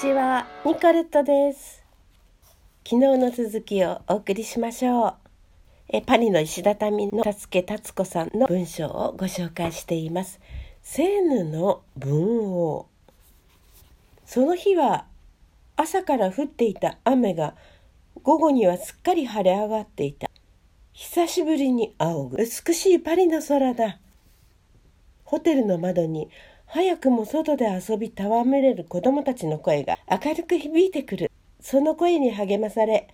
ちは、ニコレットです。昨日の続きをお送りしましょう。えパリの石畳の助達子さんの文章をご紹介しています。セーヌの文王。その日は朝から降っていた雨が午後にはすっかり晴れ上がっていた。久しぶりに仰ぐ美しいパリの空だ。ホテルの窓に早くも外で遊び戯れる子供たちの声が明るく響いてくる。その声に励まされ、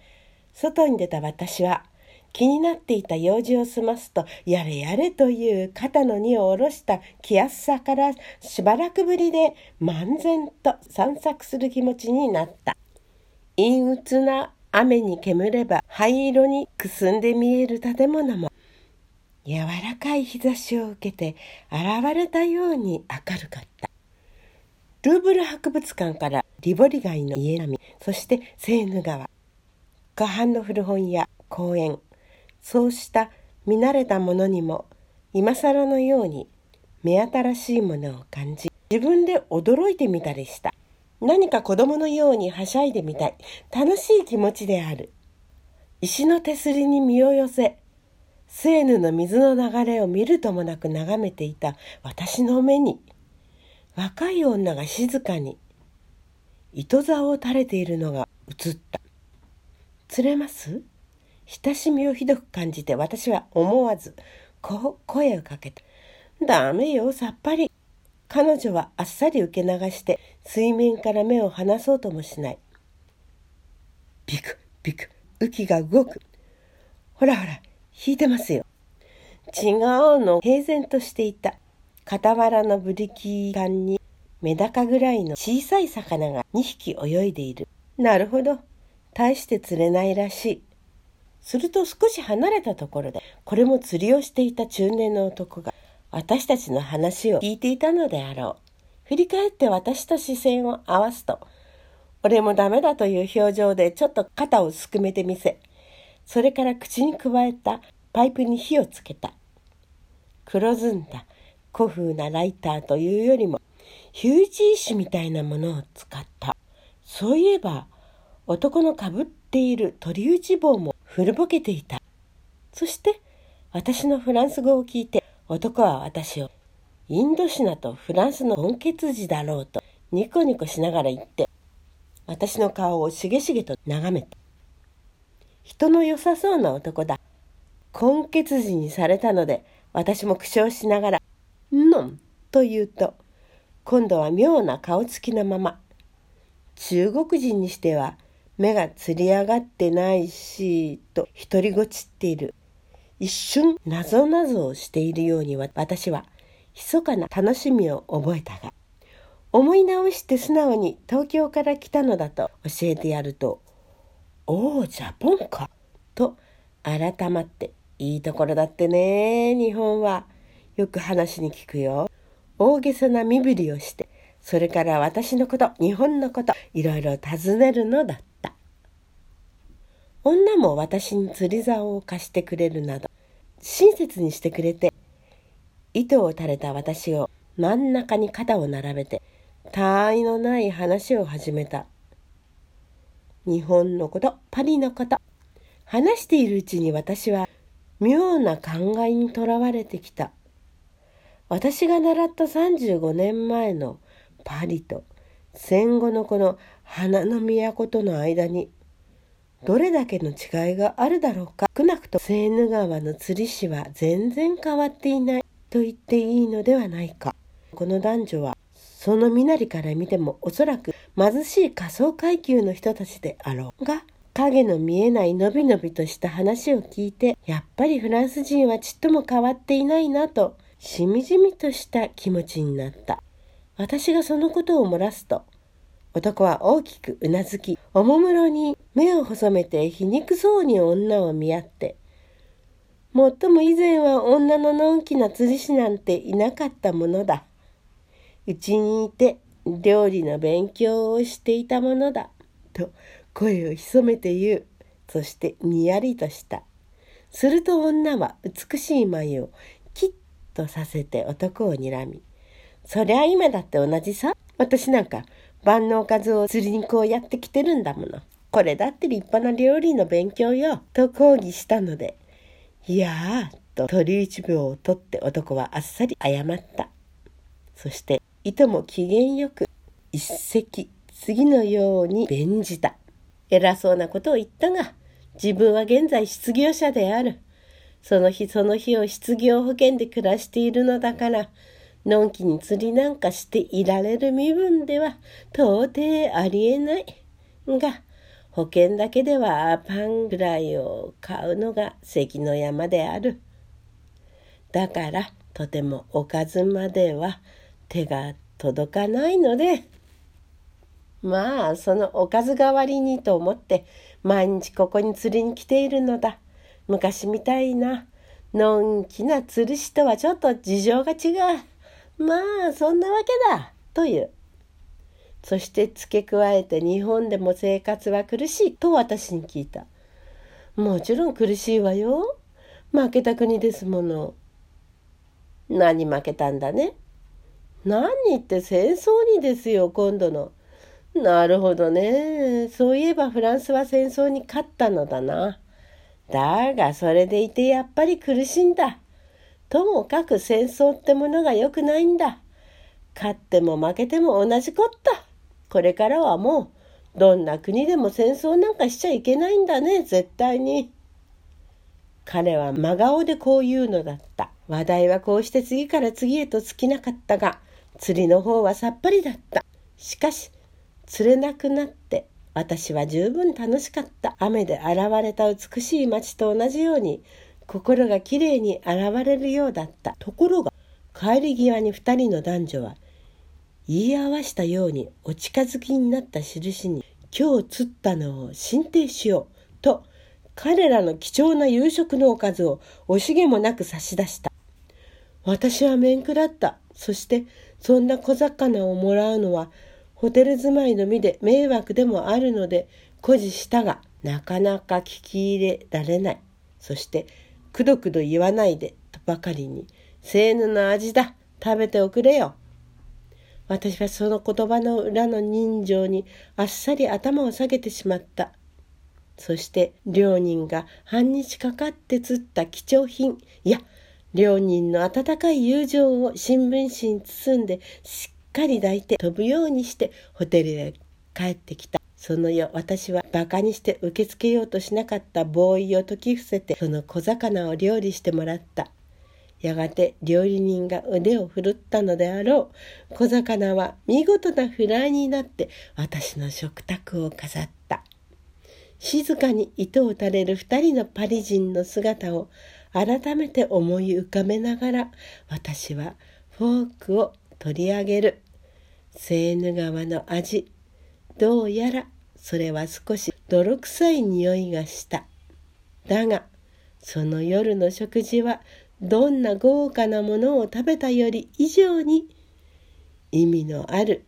外に出た私は気になっていた用事を済ますと、やれやれという肩の荷を下ろした気安さからしばらくぶりで漫然と散策する気持ちになった。陰鬱な雨に煙れば灰色にくすんで見える建物も柔らかい日差しを受けて現れたように明るかった。ルーブル博物館からリボリ街の家並み、そしてセーヌ川、河畔の古本屋、公園、そうした見慣れたものにも今更のように目新しいものを感じ、自分で驚いてみたりした。何か子供のようにはしゃいでみたい。楽しい気持ちである。石の手すりに身を寄せ、セーヌの水の流れを見るともなく眺めていた私の目に、若い女が静かに糸座を垂れているのが映った。釣れます？親しみをひどく感じて私は思わずこう声をかけた。ダメよ、さっぱり。彼女はあっさり受け流して水面から目を離そうともしない。ビクビク、雨季が動く。ほらほら、引いてますよ。違うの、平然としていた。傍らのブリキ管にメダカぐらいの小さい魚が2匹泳いでいる。なるほど。大して釣れないらしい。すると少し離れたところで、これも釣りをしていた中年の男が、私たちの話を聞いていたのであろう。振り返って私と視線を合わすと、俺もダメだという表情でちょっと肩をすくめてみせ、それから口にくわえたパイプに火をつけた。黒ずんだ古風なライターというよりも、ヒュージー紙みたいなものを使った。そういえば、男のかぶっている鳥打ち棒も古ぼけていた。そして、私のフランス語を聞いて、男は私を、インドシナとフランスの根血児だろうと、ニコニコしながら言って、私の顔をしげしげと眺めた。人の良さそうな男だ。根血児にされたので、私も苦笑しながら、のんと言うと、今度は妙な顔つきのまま、中国人にしては目がつり上がってないし、と独りごちっている。一瞬、なぞなぞをしているように私は、密かな楽しみを覚えたが、思い直して素直に東京から来たのだと教えてやると、おお、ジャポンか、と改まって、いいところだってね、日本は。よく話に聞くよ。大げさな身振りをして、それから私のこと、日本のこと、いろいろ尋ねるのだった。女も私に釣り竿を貸してくれるなど、親切にしてくれて、糸を垂れた私を真ん中に肩を並べて、他愛のない話を始めた。日本のこと、パリのこと。話しているうちに私は妙な考えにとらわれてきた。私が習った35年前のパリと戦後のこの花の都との間にどれだけの違いがあるだろうか少なくとセーヌ川の釣り師は全然変わっていないと言っていいのではないかこの男女はその身なりから見てもおそらく貧しい仮想階級の人たちであろうが影の見えないのびのびとした話を聞いてやっぱりフランス人はちっとも変わっていないなとしみじみとした気持ちになった。私がそのことを漏らすと、男は大きくうなずき、おもむろに目を細めて皮肉そうに女を見合って、もっとも以前は女ののんきな釣り師なんていなかったものだ。うちにいて料理の勉強をしていたものだ。と声を潜めて言う。そしてにやりとした。すると女は美しい眉をキッとさせて男を睨み。そりゃ今だって同じさ。私なんか万能数を釣りにこうやってきてるんだもの。これだって立派な料理の勉強よ。と抗議したので、いやー、と鳥一秒を取って男はあっさり謝った。そして、いとも機嫌よく、一石、次のように弁じた。偉そうなことを言ったが、自分は現在失業者である。その日その日を失業保険で暮らしているのだから、のんきに釣りなんかしていられる身分では到底ありえない。が、保険だけではパンぐらいを買うのが関の山である。だからとてもおかずまでは手が届かないので、まあそのおかず代わりにと思って毎日ここに釣りに来ているのだ。昔みたいなのんきな釣り師とはちょっと事情が違う。まあそんなわけだ。という。そして付け加えて日本でも生活は苦しいと私に聞いた。もちろん苦しいわよ。負けた国ですもの。何負けたんだね。何って戦争にですよ、今度の。なるほどね。そういえばフランスは戦争に勝ったのだな。だがそれでいてやっぱり苦しんだ。ともかく戦争ってものが良くないんだ。勝っても負けても同じこった。これからはもうどんな国でも戦争なんかしちゃいけないんだね、絶対に。彼は真顔でこう言うのだった。話題はこうして次から次へと尽きなかったが、釣りの方はさっぱりだった。しかし、釣れなくなって私は十分楽しかった。雨で現れた美しい街と同じように心がきれいに現れるようだった。ところが帰り際に二人の男女は言い合わしたようにお近づきになった印に今日釣ったのを進呈しようと彼らの貴重な夕食のおかずを惜しげもなく差し出した。私は面食らった。そしてそんな小魚をもらうのはホテル住まいの身で迷惑でもあるので誇示したがなかなか聞き入れられない。そしてくどくど言わないでとばかりにせーぬの味だ。食べておくれよ。私はその言葉の裏の人情にあっさり頭を下げてしまった。そして両人が半日かかって釣った貴重品。いや両人の温かい友情を新聞紙に包んでしっかり抱いて飛ぶようにしてホテルへ帰ってきた。その夜私は馬鹿にして受け付けようとしなかったボーイを解き伏せてその小魚を料理してもらった。やがて料理人が腕を振るったのであろう。小魚は見事なフライになって私の食卓を飾った。静かに糸を垂れる二人のパリ人の姿を改めて思い浮かべながら私はフォークを取り上げる。セーヌ川の味。どうやらそれは少し泥臭い匂いがした。だが、その夜の食事はどんな豪華なものを食べたより以上に意味のある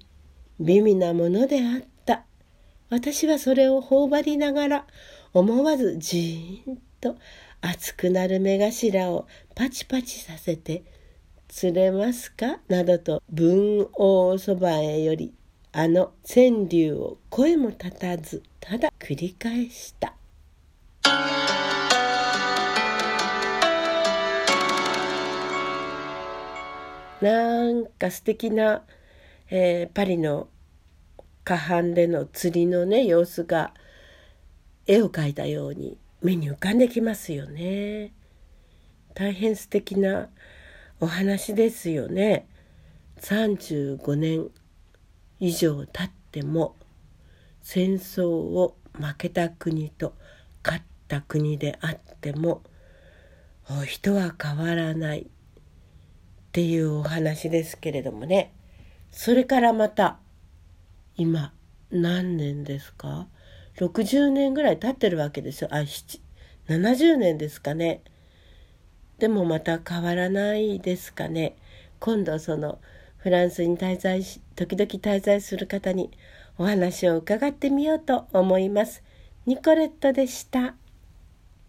美味なものであった。私はそれを頬張りながら思わずじーんと熱くなる目頭をパチパチさせて釣れますか？などと文王そばへよりあの川柳を声も立たずただ繰り返した。なんか素敵な、えー、パリの河畔での釣りのね様子が絵を描いたように目に浮かんできますよね。大変素敵なお話ですよね。35年以上経っても戦争を負けた国と勝った国であっても人は変わらないっていうお話ですけれどもねそれからまた今何年ですか？60年ぐらい経ってるわけですよあ70年ですかねでもまた変わらないですかね。今度そのフランスに滞在し、時々滞在する方にお話を伺ってみようと思います。ニコレットでした。